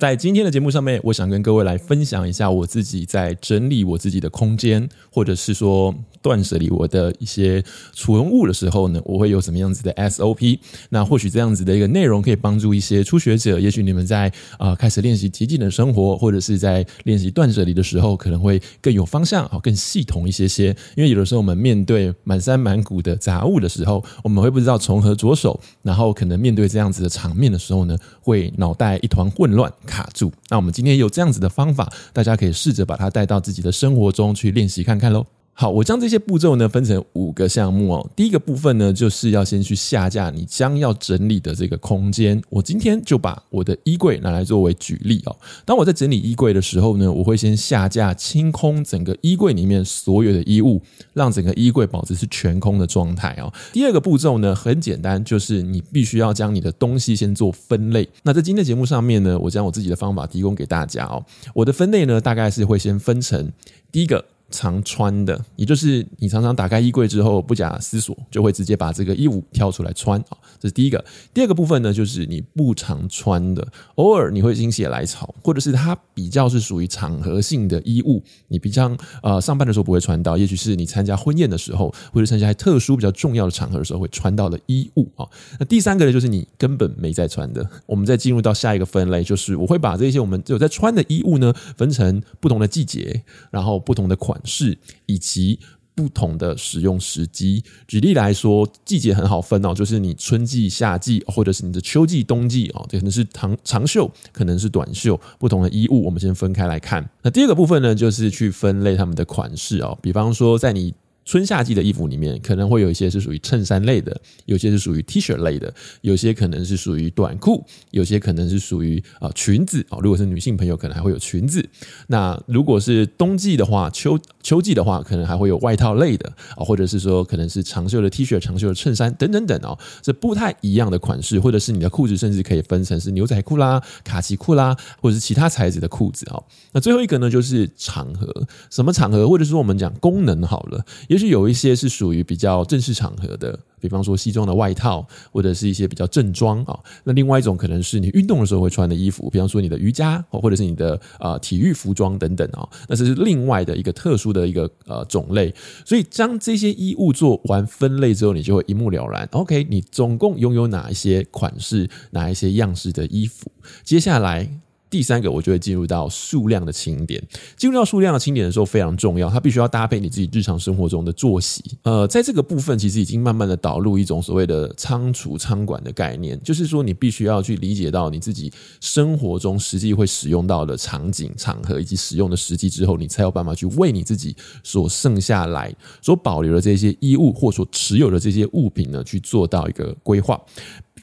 在今天的节目上面，我想跟各位来分享一下我自己在整理我自己的空间，或者是说断舍离我的一些储物的时候呢，我会有什么样子的 SOP？那或许这样子的一个内容可以帮助一些初学者，也许你们在啊、呃、开始练习极简的生活，或者是在练习断舍离的时候，可能会更有方向啊，更系统一些些。因为有的时候我们面对满山满谷的杂物的时候，我们会不知道从何着手，然后可能面对这样子的场面的时候呢，会脑袋一团混乱。卡住，那我们今天有这样子的方法，大家可以试着把它带到自己的生活中去练习看看喽。好，我将这些步骤呢分成五个项目哦。第一个部分呢，就是要先去下架你将要整理的这个空间。我今天就把我的衣柜拿来作为举例哦。当我在整理衣柜的时候呢，我会先下架清空整个衣柜里面所有的衣物，让整个衣柜保持是全空的状态哦。第二个步骤呢，很简单，就是你必须要将你的东西先做分类。那在今天节目上面呢，我将我自己的方法提供给大家哦。我的分类呢，大概是会先分成第一个。常穿的，也就是你常常打开衣柜之后不假思索就会直接把这个衣物挑出来穿啊，这是第一个。第二个部分呢，就是你不常穿的，偶尔你会心血来潮，或者是它比较是属于场合性的衣物，你比较呃上班的时候不会穿到，也许是你参加婚宴的时候，或者参加特殊比较重要的场合的时候会穿到的衣物啊。那第三个呢，就是你根本没在穿的。我们再进入到下一个分类，就是我会把这些我们有在穿的衣物呢，分成不同的季节，然后不同的款。是以及不同的使用时机。举例来说，季节很好分哦，就是你春季、夏季，或者是你的秋季、冬季哦，这可能是长长袖，可能是短袖，不同的衣物，我们先分开来看。那第二个部分呢，就是去分类它们的款式哦，比方说在你。春夏季的衣服里面，可能会有一些是属于衬衫类的，有些是属于 T 恤类的，有些可能是属于短裤，有些可能是属于啊裙子啊。如果是女性朋友，可能还会有裙子。那如果是冬季的话，秋秋季的话，可能还会有外套类的啊，或者是说可能是长袖的 T 恤、长袖的衬衫等等等哦。这不太一样的款式，或者是你的裤子，甚至可以分成是牛仔裤啦、卡其裤啦，或者是其他材质的裤子哦。那最后一个呢，就是场合，什么场合，或者说我们讲功能好了，也许有一些是属于比较正式场合的，比方说西装的外套，或者是一些比较正装啊。那另外一种可能是你运动的时候会穿的衣服，比方说你的瑜伽，或者是你的啊体育服装等等啊。那这是另外的一个特殊的一个呃种类。所以将这些衣物做完分类之后，你就会一目了然。OK，你总共拥有哪一些款式、哪一些样式的衣服？接下来。第三个，我就会进入到数量的清点。进入到数量的清点的时候非常重要，它必须要搭配你自己日常生活中的作息。呃，在这个部分，其实已经慢慢的导入一种所谓的仓储仓管的概念，就是说你必须要去理解到你自己生活中实际会使用到的场景、场合以及使用的时机之后，你才有办法去为你自己所剩下来、所保留的这些衣物或所持有的这些物品呢，去做到一个规划。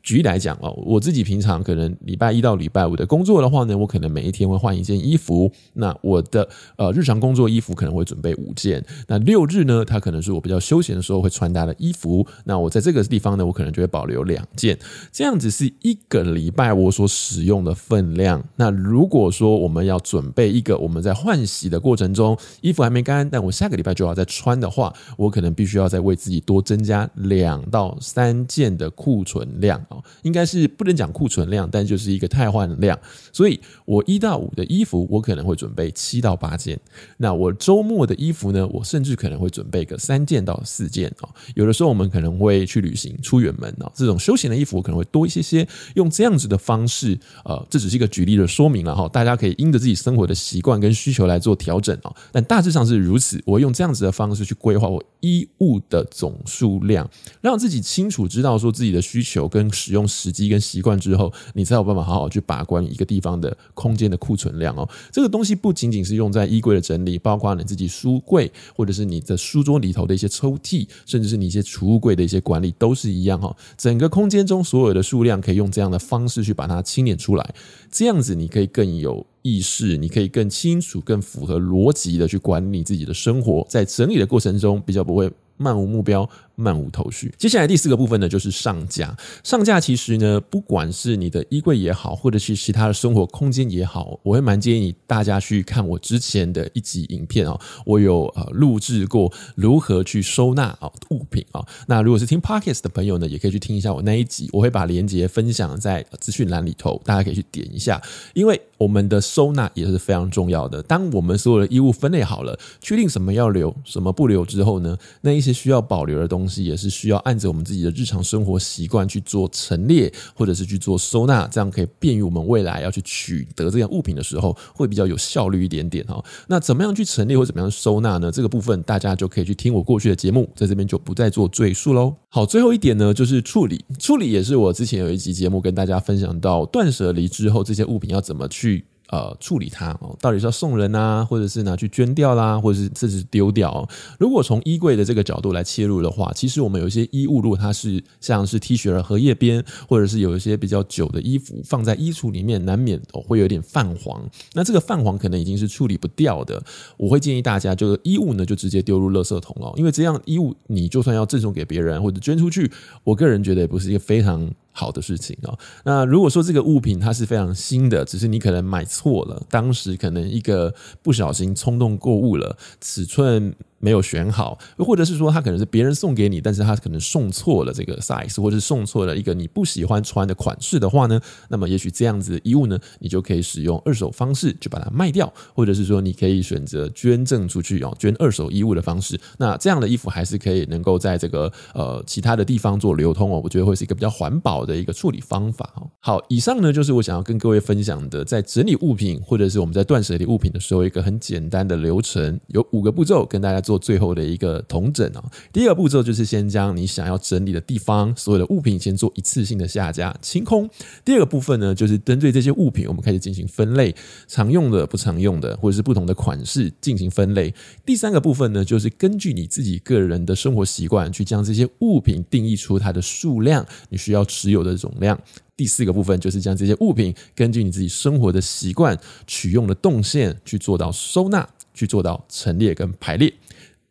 举例来讲哦，我自己平常可能礼拜一到礼拜五的工作的话呢，我可能每一天会换一件衣服。那我的呃日常工作衣服可能会准备五件。那六日呢，它可能是我比较休闲的时候会穿搭的衣服。那我在这个地方呢，我可能就会保留两件。这样子是一个礼拜我所使用的分量。那如果说我们要准备一个我们在换洗的过程中衣服还没干，但我下个礼拜就要再穿的话，我可能必须要再为自己多增加两到三件的库存量。应该是不能讲库存量，但就是一个汰换量。所以我一到五的衣服，我可能会准备七到八件。那我周末的衣服呢，我甚至可能会准备个三件到四件啊。有的时候我们可能会去旅行、出远门啊，这种休闲的衣服我可能会多一些些。用这样子的方式，呃，这只是一个举例的说明了哈，大家可以因着自己生活的习惯跟需求来做调整啊。但大致上是如此，我用这样子的方式去规划我衣物的总数量，让自己清楚知道说自己的需求跟。使用时机跟习惯之后，你才有办法好好去把关一个地方的空间的库存量哦。这个东西不仅仅是用在衣柜的整理，包括你自己书柜或者是你的书桌里头的一些抽屉，甚至是你一些储物柜的一些管理都是一样哈。整个空间中所有的数量可以用这样的方式去把它清点出来，这样子你可以更有意识，你可以更清楚、更符合逻辑的去管理自己的生活，在整理的过程中比较不会。漫无目标。漫无头绪。接下来第四个部分呢，就是上架。上架其实呢，不管是你的衣柜也好，或者是其他的生活空间也好，我会蛮建议大家去看我之前的一集影片哦。我有呃录制过如何去收纳啊物品啊。那如果是听 Podcast 的朋友呢，也可以去听一下我那一集，我会把链接分享在资讯栏里头，大家可以去点一下。因为我们的收纳也是非常重要的。当我们所有的衣物分类好了，确定什么要留，什么不留之后呢，那一些需要保留的东西，也是需要按着我们自己的日常生活习惯去做陈列，或者是去做收纳，这样可以便于我们未来要去取得这样物品的时候，会比较有效率一点点哈。那怎么样去陈列或怎么样收纳呢？这个部分大家就可以去听我过去的节目，在这边就不再做赘述喽。好，最后一点呢，就是处理。处理也是我之前有一集节目跟大家分享到，断舍离之后，这些物品要怎么去。呃，处理它哦，到底是要送人啊，或者是拿去捐掉啦，或者是甚至丢掉。如果从衣柜的这个角度来切入的话，其实我们有一些衣物，如果它是像是 T 恤的荷叶边，或者是有一些比较久的衣服放在衣橱里面，难免哦会有点泛黄。那这个泛黄可能已经是处理不掉的。我会建议大家，就是衣物呢就直接丢入垃圾桶哦，因为这样衣物你就算要赠送给别人或者捐出去，我个人觉得也不是一个非常。好的事情哦。那如果说这个物品它是非常新的，只是你可能买错了，当时可能一个不小心冲动购物了，尺寸。没有选好，或者是说他可能是别人送给你，但是他可能送错了这个 size，或者是送错了一个你不喜欢穿的款式的话呢，那么也许这样子的衣物呢，你就可以使用二手方式去把它卖掉，或者是说你可以选择捐赠出去哦，捐二手衣物的方式。那这样的衣服还是可以能够在这个呃其他的地方做流通哦，我觉得会是一个比较环保的一个处理方法哦。好，以上呢就是我想要跟各位分享的，在整理物品或者是我们在断舍离物品的时候，一个很简单的流程，有五个步骤跟大家做最后的一个统整啊，第一个步骤就是先将你想要整理的地方所有的物品先做一次性的下架清空。第二个部分呢，就是针对这些物品，我们开始进行分类，常用的、不常用的，或者是不同的款式进行分类。第三个部分呢，就是根据你自己个人的生活习惯，去将这些物品定义出它的数量，你需要持有的总量。第四个部分就是将这些物品根据你自己生活的习惯、取用的动线去做到收纳。去做到陈列跟排列。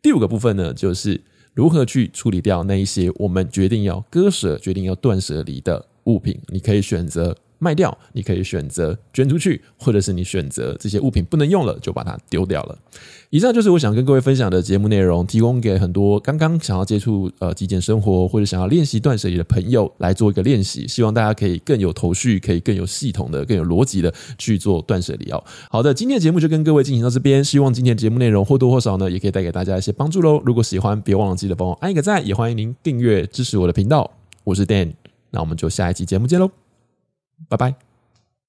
第五个部分呢，就是如何去处理掉那一些我们决定要割舍、决定要断舍离的物品。你可以选择。卖掉，你可以选择捐出去，或者是你选择这些物品不能用了，就把它丢掉了。以上就是我想跟各位分享的节目内容，提供给很多刚刚想要接触呃极简生活或者想要练习断舍离的朋友来做一个练习，希望大家可以更有头绪，可以更有系统的、更有逻辑的去做断舍离哦。好的，今天的节目就跟各位进行到这边，希望今天的节目内容或多或少呢，也可以带给大家一些帮助喽。如果喜欢，别忘了记得帮我按一个赞，也欢迎您订阅支持我的频道。我是 Dan，那我们就下一期节目见喽。拜拜。